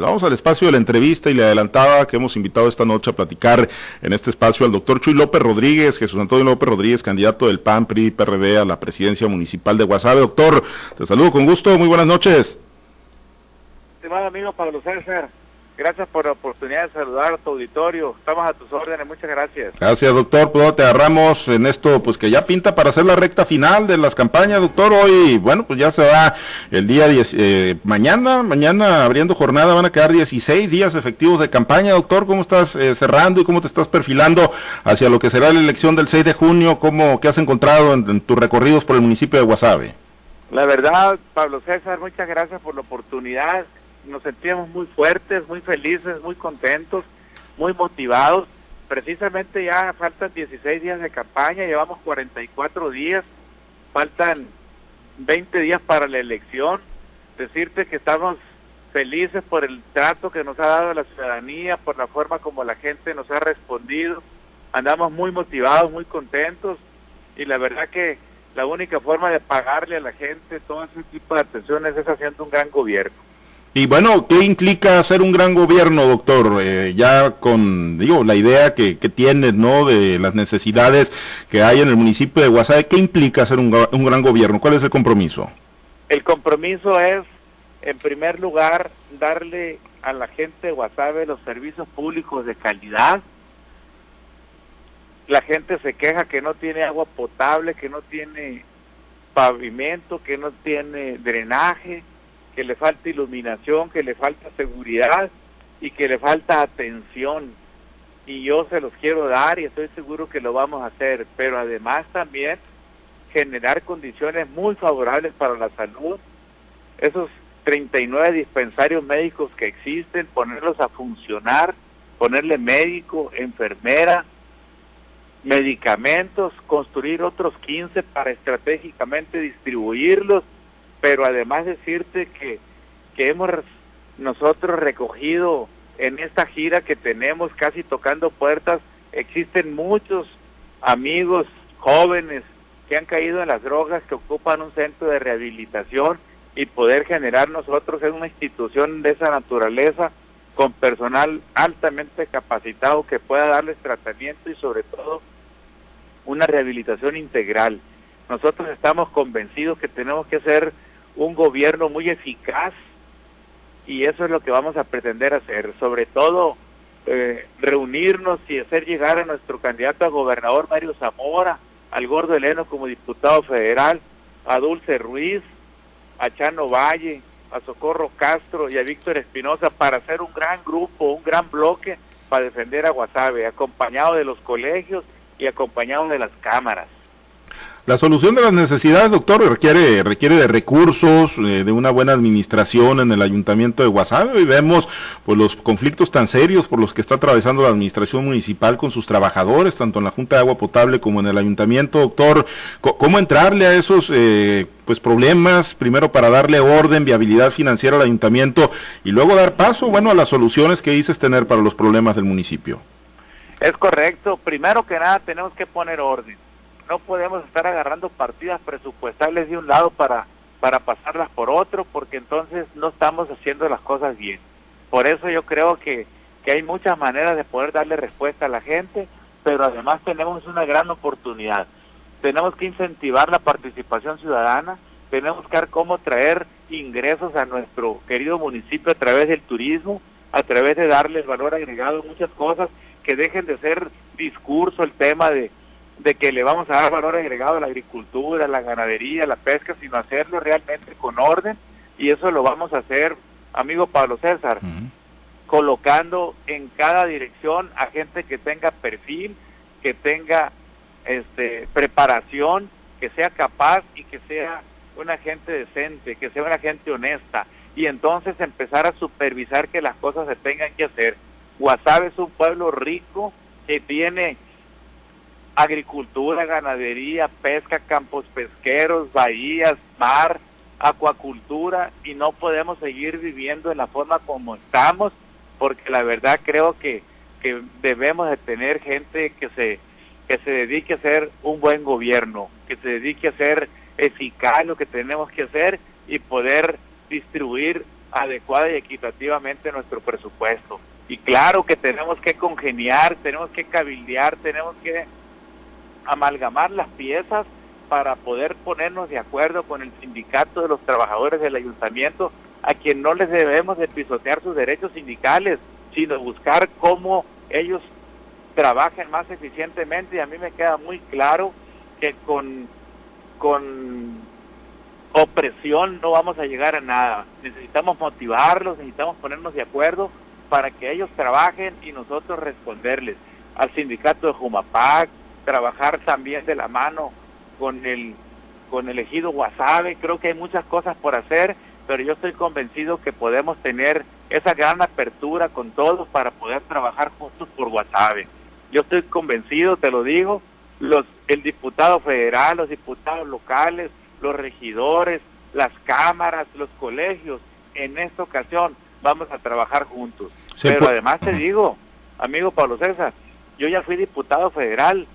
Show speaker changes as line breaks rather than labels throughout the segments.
Vamos al espacio de la entrevista y le adelantaba que hemos invitado esta noche a platicar en este espacio al doctor Chuy López Rodríguez, Jesús Antonio López Rodríguez, candidato del PAN, PRI, PRD a la presidencia municipal de Guasave. Doctor, te saludo con gusto, muy buenas noches.
Estimado amigo Pablo César, Gracias por la oportunidad de saludar a tu auditorio. Estamos a tus órdenes. Muchas gracias.
Gracias, doctor. Pues te agarramos en esto, pues que ya pinta para hacer la recta final de las campañas, doctor. Hoy, bueno, pues ya se va el día 10, eh, mañana, mañana abriendo jornada van a quedar 16 días efectivos de campaña, doctor. ¿Cómo estás eh, cerrando y cómo te estás perfilando hacia lo que será la elección del 6 de junio? ¿Cómo, qué has encontrado en, en tus recorridos por el municipio de Guasave?
La verdad, Pablo César, muchas gracias por la oportunidad nos sentíamos muy fuertes, muy felices, muy contentos, muy motivados. Precisamente ya faltan 16 días de campaña, llevamos 44 días, faltan 20 días para la elección. Decirte que estamos felices por el trato que nos ha dado la ciudadanía, por la forma como la gente nos ha respondido. Andamos muy motivados, muy contentos y la verdad que la única forma de pagarle a la gente todo ese tipo de atenciones es haciendo un gran gobierno.
Y bueno, ¿qué implica ser un gran gobierno, doctor? Eh, ya con, digo, la idea que, que tienes, ¿no? De las necesidades que hay en el municipio de Guasave, ¿qué implica ser un, un gran gobierno? ¿Cuál es el compromiso?
El compromiso es, en primer lugar, darle a la gente de Guasave los servicios públicos de calidad. La gente se queja que no tiene agua potable, que no tiene pavimento, que no tiene drenaje que le falta iluminación, que le falta seguridad y que le falta atención. Y yo se los quiero dar y estoy seguro que lo vamos a hacer, pero además también generar condiciones muy favorables para la salud. Esos 39 dispensarios médicos que existen, ponerlos a funcionar, ponerle médico, enfermera, medicamentos, construir otros 15 para estratégicamente distribuirlos pero además decirte que, que hemos nosotros recogido en esta gira que tenemos casi tocando puertas, existen muchos amigos jóvenes que han caído en las drogas, que ocupan un centro de rehabilitación y poder generar nosotros en una institución de esa naturaleza con personal altamente capacitado que pueda darles tratamiento y sobre todo una rehabilitación integral. Nosotros estamos convencidos que tenemos que ser un gobierno muy eficaz y eso es lo que vamos a pretender hacer, sobre todo eh, reunirnos y hacer llegar a nuestro candidato a gobernador Mario Zamora, al Gordo Eleno como diputado federal, a Dulce Ruiz, a Chano Valle, a Socorro Castro y a Víctor Espinosa para hacer un gran grupo, un gran bloque para defender a Guasave, acompañado de los colegios y acompañado de las cámaras.
La solución de las necesidades, doctor, requiere, requiere de recursos, eh, de una buena administración en el ayuntamiento de Guasave. Y vemos pues, los conflictos tan serios por los que está atravesando la administración municipal con sus trabajadores, tanto en la Junta de Agua Potable como en el ayuntamiento. Doctor, ¿cómo entrarle a esos eh, pues, problemas? Primero para darle orden, viabilidad financiera al ayuntamiento y luego dar paso, bueno, a las soluciones que dices tener para los problemas del municipio.
Es correcto. Primero que nada tenemos que poner orden no podemos estar agarrando partidas presupuestales de un lado para, para pasarlas por otro, porque entonces no estamos haciendo las cosas bien. Por eso yo creo que, que hay muchas maneras de poder darle respuesta a la gente, pero además tenemos una gran oportunidad. Tenemos que incentivar la participación ciudadana, tenemos que ver cómo traer ingresos a nuestro querido municipio a través del turismo, a través de darles valor agregado, muchas cosas que dejen de ser discurso el tema de de que le vamos a dar valor agregado a la agricultura, a la ganadería, a la pesca, sino hacerlo realmente con orden y eso lo vamos a hacer, amigo Pablo César, colocando en cada dirección a gente que tenga perfil, que tenga este preparación, que sea capaz y que sea una gente decente, que sea una gente honesta y entonces empezar a supervisar que las cosas se tengan que hacer. Guasave es un pueblo rico que tiene agricultura, ganadería, pesca, campos pesqueros, bahías, mar, acuacultura y no podemos seguir viviendo en la forma como estamos porque la verdad creo que, que debemos de tener gente que se que se dedique a hacer un buen gobierno, que se dedique a ser eficaz lo que tenemos que hacer y poder distribuir adecuada y equitativamente nuestro presupuesto. Y claro que tenemos que congeniar, tenemos que cabildear, tenemos que amalgamar las piezas para poder ponernos de acuerdo con el sindicato de los trabajadores del ayuntamiento, a quien no les debemos de pisotear sus derechos sindicales, sino buscar cómo ellos trabajen más eficientemente. Y a mí me queda muy claro que con, con opresión no vamos a llegar a nada. Necesitamos motivarlos, necesitamos ponernos de acuerdo para que ellos trabajen y nosotros responderles. Al sindicato de Jumapac, trabajar también de la mano con el con el ejido Guasave, creo que hay muchas cosas por hacer, pero yo estoy convencido que podemos tener esa gran apertura con todos para poder trabajar juntos por Guasave. Yo estoy convencido, te lo digo, los el diputado federal, los diputados locales, los regidores, las cámaras, los colegios, en esta ocasión vamos a trabajar juntos. Pero además te digo, amigo Pablo César, yo ya fui diputado federal,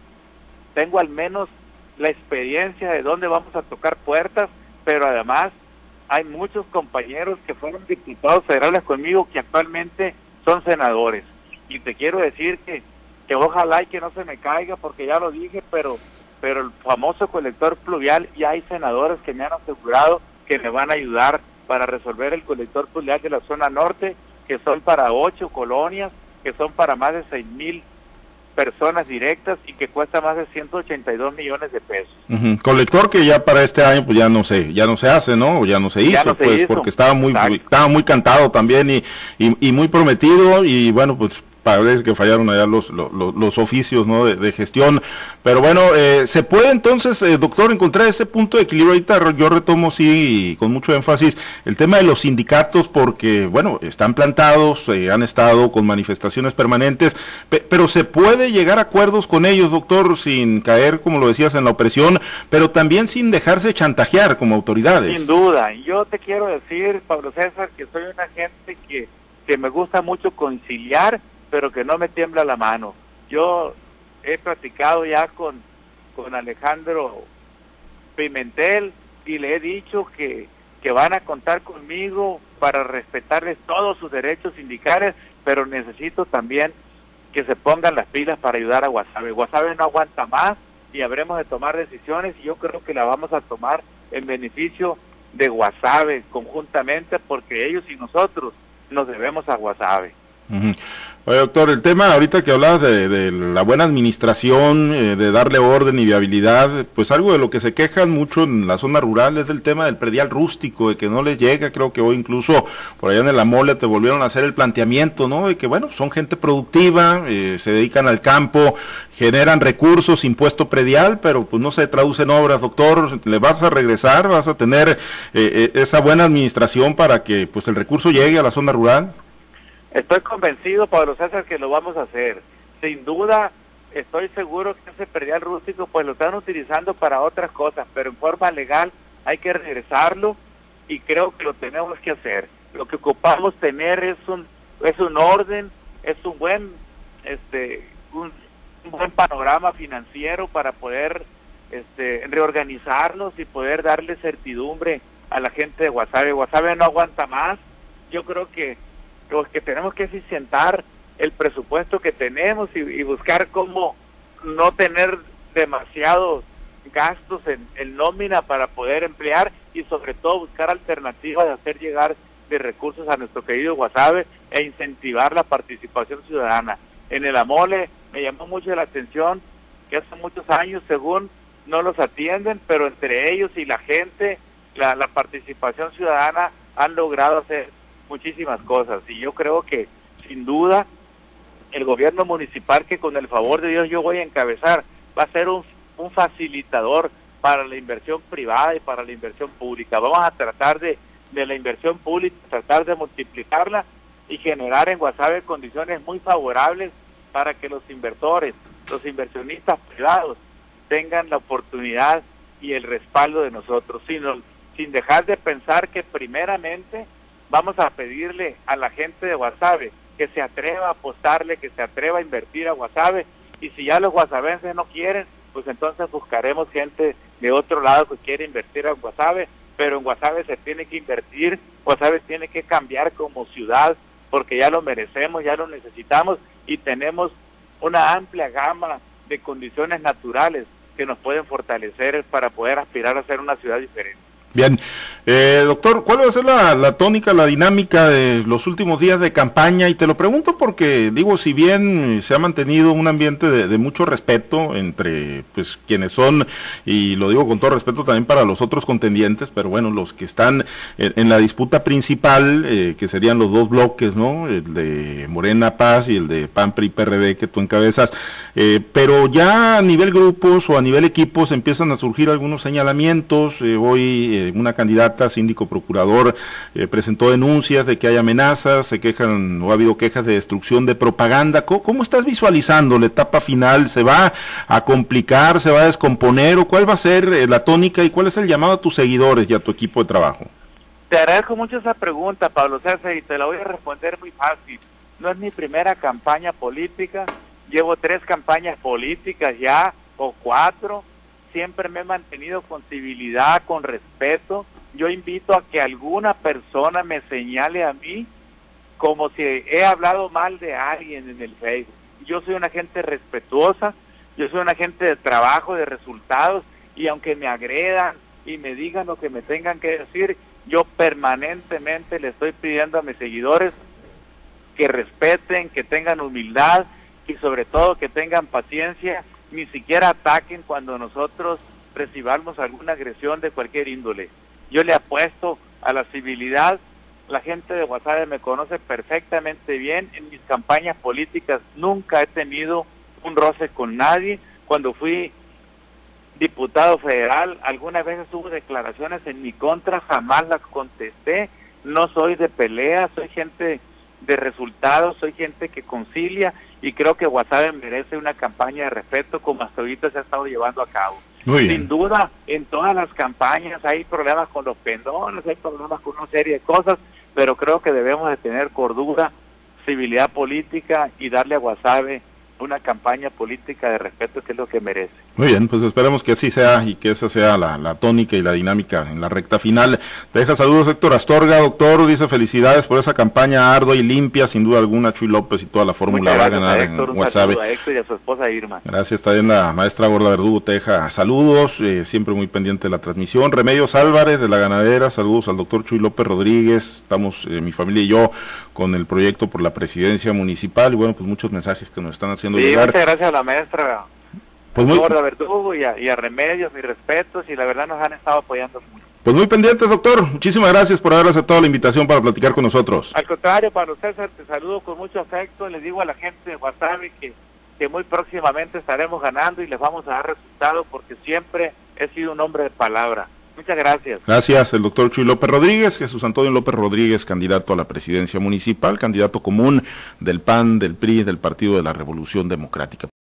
tengo al menos la experiencia de dónde vamos a tocar puertas, pero además hay muchos compañeros que fueron diputados federales conmigo que actualmente son senadores. Y te quiero decir que, que ojalá y que no se me caiga, porque ya lo dije, pero, pero el famoso colector pluvial, ya hay senadores que me han asegurado que me van a ayudar para resolver el colector pluvial de la zona norte, que son para ocho colonias, que son para más de seis mil personas directas y que cuesta más de 182 millones de pesos.
Colector que ya para este año pues ya no sé, ya no se hace, ¿no? O ya no se hizo, pues porque estaba muy estaba muy cantado también y, y, y muy prometido y bueno, pues parece que fallaron allá los, los, oficios ¿no? de, gestión. Pero bueno, eh, ¿se puede entonces, eh, doctor, encontrar ese punto de equilibrio? Ahorita yo retomo, sí, con mucho énfasis, el tema de los sindicatos, porque, bueno, están plantados, eh, han estado con manifestaciones permanentes, pero se puede llegar a acuerdos con ellos, doctor, sin caer, como lo decías, en la opresión, pero también sin dejarse chantajear como autoridades.
Sin duda, yo te quiero decir, Pablo César, que soy una gente que, que me gusta mucho conciliar pero que no me tiembla la mano. Yo he platicado ya con, con Alejandro Pimentel y le he dicho que, que van a contar conmigo para respetarles todos sus derechos sindicales, pero necesito también que se pongan las pilas para ayudar a Guasave. Guasave no aguanta más y habremos de tomar decisiones y yo creo que la vamos a tomar en beneficio de Guasave conjuntamente porque ellos y nosotros nos debemos a Guasave.
Oye, doctor, el tema ahorita que hablabas de, la buena administración, eh, de darle orden y viabilidad, pues algo de lo que se quejan mucho en la zona rural es del tema del predial rústico, de que no les llega, creo que hoy incluso por allá en el Amole te volvieron a hacer el planteamiento, ¿no? De que, bueno, son gente productiva, eh, se dedican al campo, generan recursos, impuesto predial, pero pues no se traduce en obras, doctor, le vas a regresar, vas a tener eh, esa buena administración para que pues el recurso llegue a la zona rural.
Estoy convencido, Pablo César, que lo vamos a hacer. Sin duda, estoy seguro que ese perdial rústico pues lo están utilizando para otras cosas, pero en forma legal hay que regresarlo y creo que lo tenemos que hacer. Lo que ocupamos tener es un es un orden, es un buen este un, buen panorama financiero para poder este reorganizarnos y poder darle certidumbre a la gente de Guasave. Guasave no aguanta más. Yo creo que los que tenemos que eficientar el presupuesto que tenemos y, buscar cómo no tener demasiados gastos en, nómina para poder emplear y sobre todo buscar alternativas de hacer llegar de recursos a nuestro querido Guasave e incentivar la participación ciudadana. En el Amole me llamó mucho la atención que hace muchos años, según no los atienden, pero entre ellos y la gente, la, la participación ciudadana han logrado hacer muchísimas cosas y yo creo que sin duda el gobierno municipal que con el favor de Dios yo voy a encabezar va a ser un, un facilitador para la inversión privada y para la inversión pública. Vamos a tratar de, de la inversión pública, tratar de multiplicarla y generar en Guasave condiciones muy favorables para que los inversores, los inversionistas privados tengan la oportunidad y el respaldo de nosotros, sino, sin dejar de pensar que primeramente vamos a pedirle a la gente de Guasave que se atreva a apostarle, que se atreva a invertir a Guasave y si ya los guasavenses no quieren, pues entonces buscaremos gente de otro lado que quiere invertir a Guasave pero en Guasave se tiene que invertir, Guasave tiene que cambiar como ciudad, porque ya lo merecemos, ya lo necesitamos y tenemos una amplia gama de condiciones naturales que nos pueden fortalecer para poder aspirar a ser una ciudad diferente.
Bien, eh, doctor, ¿cuál va a ser la, tónica, la dinámica de los últimos días de campaña? Y te lo pregunto porque, digo, si bien se ha mantenido un ambiente de, mucho respeto entre pues quienes son, y lo digo con todo respeto también para los otros contendientes, pero bueno, los que están en, la disputa principal, eh, que serían los dos bloques, ¿no? El de Morena Paz y el de PAN PRD que tú encabezas, eh, pero ya a nivel grupos o a nivel equipos empiezan a surgir algunos señalamientos, hoy eh, una candidata, síndico procurador, eh, presentó denuncias de que hay amenazas, se quejan o ha habido quejas de destrucción de propaganda. ¿Cómo, estás visualizando la etapa final? ¿Se va a complicar, se va a descomponer o cuál va a ser eh, la tónica y cuál es el llamado a tus seguidores y a tu equipo de trabajo?
Te agradezco mucho esa pregunta, Pablo César, y te la voy a responder muy fácil. No es mi primera campaña política, llevo tres campañas políticas ya, o cuatro, siempre me he mantenido con civilidad, con respeto. Yo invito a que alguna persona me señale a mí como si he hablado mal de alguien en el Facebook. Yo soy una gente respetuosa, yo soy una gente de trabajo, de resultados, y aunque me agredan y me digan lo que me tengan que decir, yo permanentemente le estoy pidiendo a mis seguidores que respeten, que tengan humildad y sobre todo que tengan paciencia ni siquiera ataquen cuando nosotros recibamos alguna agresión de cualquier índole. Yo le apuesto a la civilidad, la gente de Guasave me conoce perfectamente bien, en mis campañas políticas nunca he tenido un roce con nadie, cuando fui diputado federal, algunas veces hubo declaraciones en mi contra, jamás las contesté, no soy de pelea, soy gente de resultados, soy gente que concilia y creo que Guasave merece una campaña de respeto como hasta ahorita se ha estado llevando a cabo. Sin duda, en todas las campañas hay problemas con los pendones, hay problemas con una serie de cosas, pero creo que debemos de tener cordura, civilidad política y darle a Guasave una campaña política de respeto que es lo que merece.
Muy bien, pues esperemos que así sea y que esa sea la, tónica y la dinámica en la recta final. Te deja saludos Héctor Astorga, doctor, dice felicidades por esa campaña ardua y limpia, sin duda alguna, Chuy López y toda la fórmula va a ganar en WhatsApp.
A Héctor y a su esposa Irma.
Gracias, también la maestra Gorda Verdugo te deja saludos, eh, siempre muy pendiente de la transmisión. Remedios Álvarez de la ganadera, saludos al doctor Chuy López Rodríguez, estamos eh, mi familia y yo con el proyecto por la presidencia municipal y bueno, pues muchos mensajes que nos están haciendo
llegar. Muchas gracias a la maestra pues muy... Verdugo y a, Remedios, mis respetos y la verdad nos han estado apoyando mucho.
Pues muy pendientes, doctor. Muchísimas gracias por haber aceptado la invitación para platicar con nosotros.
Al contrario, para César, te saludo con mucho afecto. Les digo a la gente de Wasabi que, que muy próximamente estaremos ganando y les vamos a dar resultados porque siempre he sido un hombre de palabra. Muchas gracias.
Gracias, el doctor Chuy López Rodríguez, Jesús Antonio López Rodríguez, candidato a la presidencia municipal, candidato común del PAN, del PRI, del Partido de la Revolución Democrática.